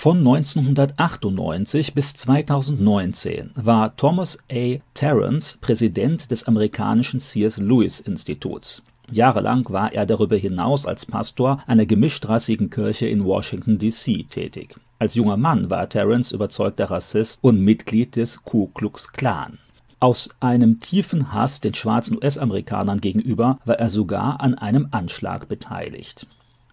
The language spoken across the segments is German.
Von 1998 bis 2019 war Thomas A. Terrence Präsident des amerikanischen C.S. Lewis Instituts. Jahrelang war er darüber hinaus als Pastor einer gemischtrassigen Kirche in Washington, D.C. tätig. Als junger Mann war Terrence überzeugter Rassist und Mitglied des Ku Klux Klan. Aus einem tiefen Hass den schwarzen US-Amerikanern gegenüber war er sogar an einem Anschlag beteiligt.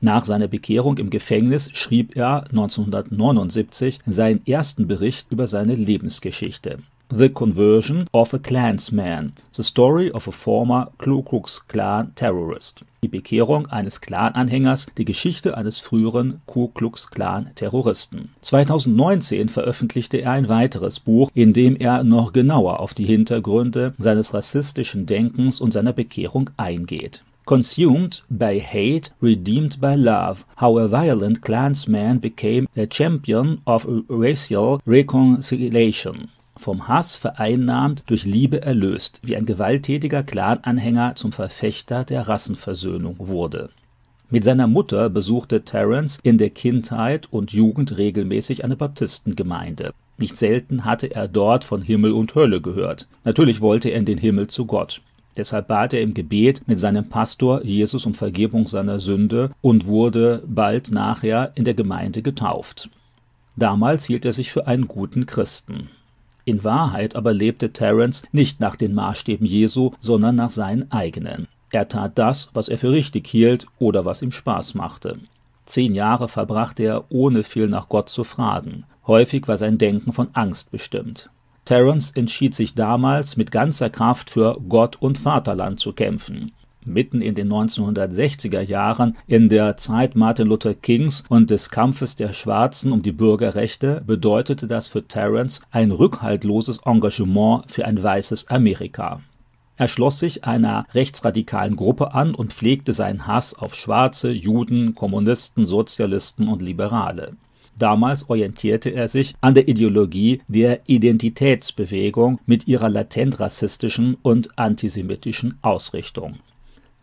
Nach seiner Bekehrung im Gefängnis schrieb er 1979 seinen ersten Bericht über seine Lebensgeschichte. The Conversion of a Klansman, The Story of a Former Ku Klux Klan Terrorist. Die Bekehrung eines Klan-Anhängers, die Geschichte eines früheren Ku Klux Klan-Terroristen. 2019 veröffentlichte er ein weiteres Buch, in dem er noch genauer auf die Hintergründe seines rassistischen Denkens und seiner Bekehrung eingeht. Consumed by hate, redeemed by love, how a violent Klansman became a champion of racial reconciliation. Vom Hass vereinnahmt, durch Liebe erlöst, wie ein gewalttätiger Clan-Anhänger zum Verfechter der Rassenversöhnung wurde. Mit seiner Mutter besuchte Terence in der Kindheit und Jugend regelmäßig eine Baptistengemeinde. Nicht selten hatte er dort von Himmel und Hölle gehört. Natürlich wollte er in den Himmel zu Gott. Deshalb bat er im Gebet mit seinem Pastor Jesus um Vergebung seiner Sünde und wurde bald nachher in der Gemeinde getauft. Damals hielt er sich für einen guten Christen. In Wahrheit aber lebte Terence nicht nach den Maßstäben Jesu, sondern nach seinen eigenen. Er tat das, was er für richtig hielt oder was ihm Spaß machte. Zehn Jahre verbrachte er, ohne viel nach Gott zu fragen. Häufig war sein Denken von Angst bestimmt. Terence entschied sich damals mit ganzer Kraft für Gott und Vaterland zu kämpfen. Mitten in den 1960er Jahren, in der Zeit Martin Luther Kings und des Kampfes der Schwarzen um die Bürgerrechte, bedeutete das für Terence ein rückhaltloses Engagement für ein weißes Amerika. Er schloss sich einer rechtsradikalen Gruppe an und pflegte seinen Hass auf Schwarze, Juden, Kommunisten, Sozialisten und Liberale. Damals orientierte er sich an der Ideologie der Identitätsbewegung mit ihrer latent rassistischen und antisemitischen Ausrichtung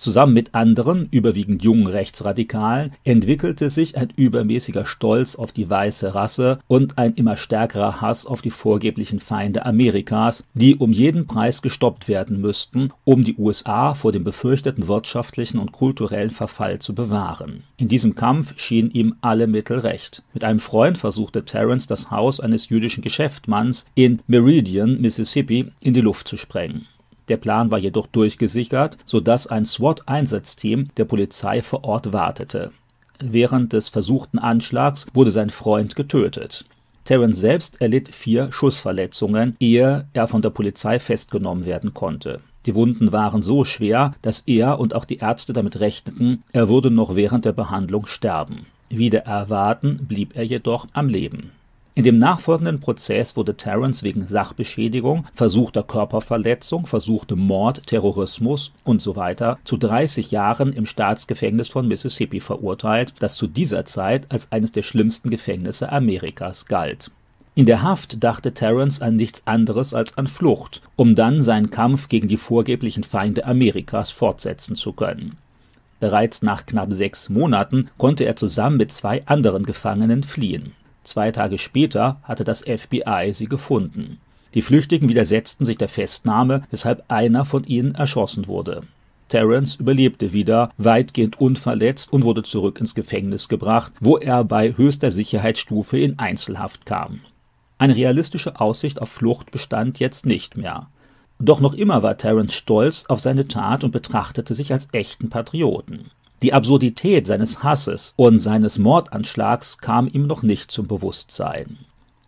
Zusammen mit anderen, überwiegend jungen Rechtsradikalen, entwickelte sich ein übermäßiger Stolz auf die weiße Rasse und ein immer stärkerer Hass auf die vorgeblichen Feinde Amerikas, die um jeden Preis gestoppt werden müssten, um die USA vor dem befürchteten wirtschaftlichen und kulturellen Verfall zu bewahren. In diesem Kampf schienen ihm alle Mittel recht. Mit einem Freund versuchte Terence das Haus eines jüdischen Geschäftsmanns in Meridian, Mississippi, in die Luft zu sprengen. Der Plan war jedoch durchgesickert, sodass ein SWAT-Einsatzteam der Polizei vor Ort wartete. Während des versuchten Anschlags wurde sein Freund getötet. Terence selbst erlitt vier Schussverletzungen, ehe er von der Polizei festgenommen werden konnte. Die Wunden waren so schwer, dass er und auch die Ärzte damit rechneten, er würde noch während der Behandlung sterben. Wider Erwarten blieb er jedoch am Leben in dem nachfolgenden Prozess wurde Terence wegen Sachbeschädigung, versuchter Körperverletzung, versuchtem Mord, Terrorismus usw. zu 30 Jahren im Staatsgefängnis von Mississippi verurteilt, das zu dieser Zeit als eines der schlimmsten Gefängnisse Amerikas galt. In der Haft dachte Terence an nichts anderes als an Flucht, um dann seinen Kampf gegen die vorgeblichen Feinde Amerikas fortsetzen zu können. Bereits nach knapp sechs Monaten konnte er zusammen mit zwei anderen Gefangenen fliehen Zwei Tage später hatte das FBI sie gefunden. Die Flüchtigen widersetzten sich der Festnahme, weshalb einer von ihnen erschossen wurde. Terence überlebte wieder, weitgehend unverletzt und wurde zurück ins Gefängnis gebracht, wo er bei höchster Sicherheitsstufe in Einzelhaft kam. Eine realistische Aussicht auf Flucht bestand jetzt nicht mehr. Doch noch immer war Terence stolz auf seine Tat und betrachtete sich als echten Patrioten. Die Absurdität seines Hasses und seines Mordanschlags kam ihm noch nicht zum Bewusstsein.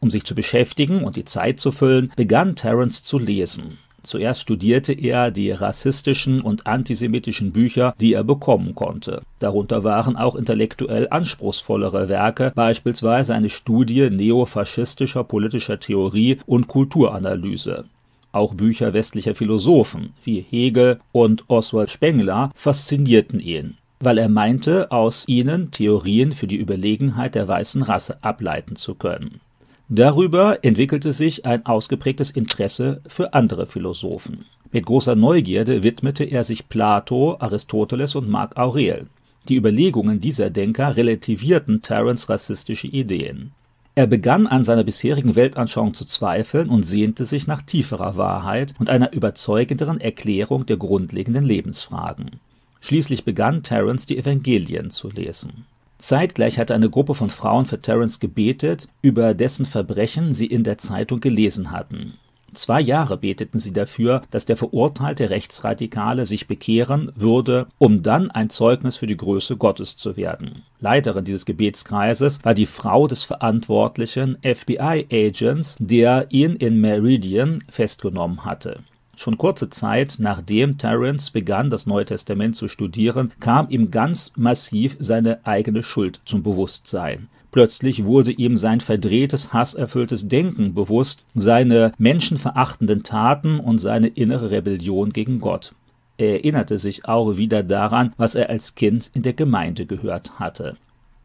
Um sich zu beschäftigen und die Zeit zu füllen, begann Terence zu lesen. Zuerst studierte er die rassistischen und antisemitischen Bücher, die er bekommen konnte. Darunter waren auch intellektuell anspruchsvollere Werke, beispielsweise eine Studie neofaschistischer politischer Theorie und Kulturanalyse. Auch Bücher westlicher Philosophen wie Hegel und Oswald Spengler faszinierten ihn weil er meinte, aus ihnen Theorien für die Überlegenheit der weißen Rasse ableiten zu können. Darüber entwickelte sich ein ausgeprägtes Interesse für andere Philosophen. Mit großer Neugierde widmete er sich Plato, Aristoteles und Marc Aurel. Die Überlegungen dieser Denker relativierten Terence rassistische Ideen. Er begann an seiner bisherigen Weltanschauung zu zweifeln und sehnte sich nach tieferer Wahrheit und einer überzeugenderen Erklärung der grundlegenden Lebensfragen. Schließlich begann Terence die Evangelien zu lesen. Zeitgleich hatte eine Gruppe von Frauen für Terence gebetet, über dessen Verbrechen sie in der Zeitung gelesen hatten. Zwei Jahre beteten sie dafür, dass der verurteilte Rechtsradikale sich bekehren würde, um dann ein Zeugnis für die Größe Gottes zu werden. Leiterin dieses Gebetskreises war die Frau des verantwortlichen FBI-Agents, der ihn in Meridian festgenommen hatte. Schon kurze Zeit nachdem Terence begann, das Neue Testament zu studieren, kam ihm ganz massiv seine eigene Schuld zum Bewusstsein. Plötzlich wurde ihm sein verdrehtes, hasserfülltes Denken bewusst, seine menschenverachtenden Taten und seine innere Rebellion gegen Gott. Er erinnerte sich auch wieder daran, was er als Kind in der Gemeinde gehört hatte.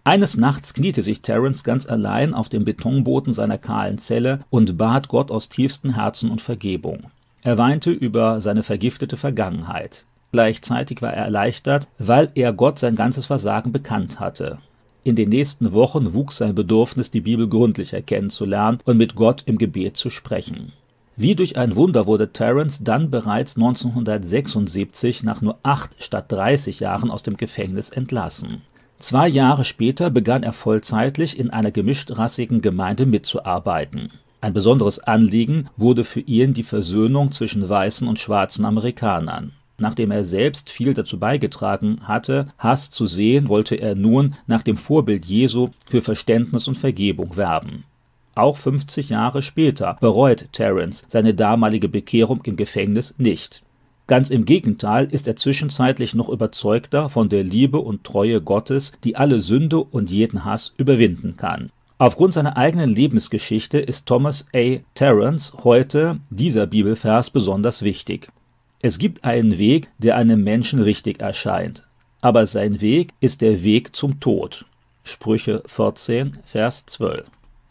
Eines Nachts kniete sich Terence ganz allein auf dem Betonboden seiner kahlen Zelle und bat Gott aus tiefstem Herzen und Vergebung. Er weinte über seine vergiftete Vergangenheit. Gleichzeitig war er erleichtert, weil er Gott sein ganzes Versagen bekannt hatte. In den nächsten Wochen wuchs sein Bedürfnis, die Bibel gründlicher kennenzulernen und mit Gott im Gebet zu sprechen. Wie durch ein Wunder wurde Terence dann bereits 1976 nach nur acht statt 30 Jahren aus dem Gefängnis entlassen. Zwei Jahre später begann er vollzeitlich in einer gemischtrassigen Gemeinde mitzuarbeiten. Ein besonderes Anliegen wurde für ihn die Versöhnung zwischen weißen und schwarzen Amerikanern. Nachdem er selbst viel dazu beigetragen hatte, Hass zu sehen, wollte er nun nach dem Vorbild Jesu für Verständnis und Vergebung werben. Auch 50 Jahre später bereut Terence seine damalige Bekehrung im Gefängnis nicht. Ganz im Gegenteil ist er zwischenzeitlich noch überzeugter von der Liebe und Treue Gottes, die alle Sünde und jeden Hass überwinden kann. Aufgrund seiner eigenen Lebensgeschichte ist Thomas A. Terence heute dieser Bibelvers besonders wichtig. Es gibt einen Weg, der einem Menschen richtig erscheint, aber sein Weg ist der Weg zum Tod. Sprüche 14, Vers 12.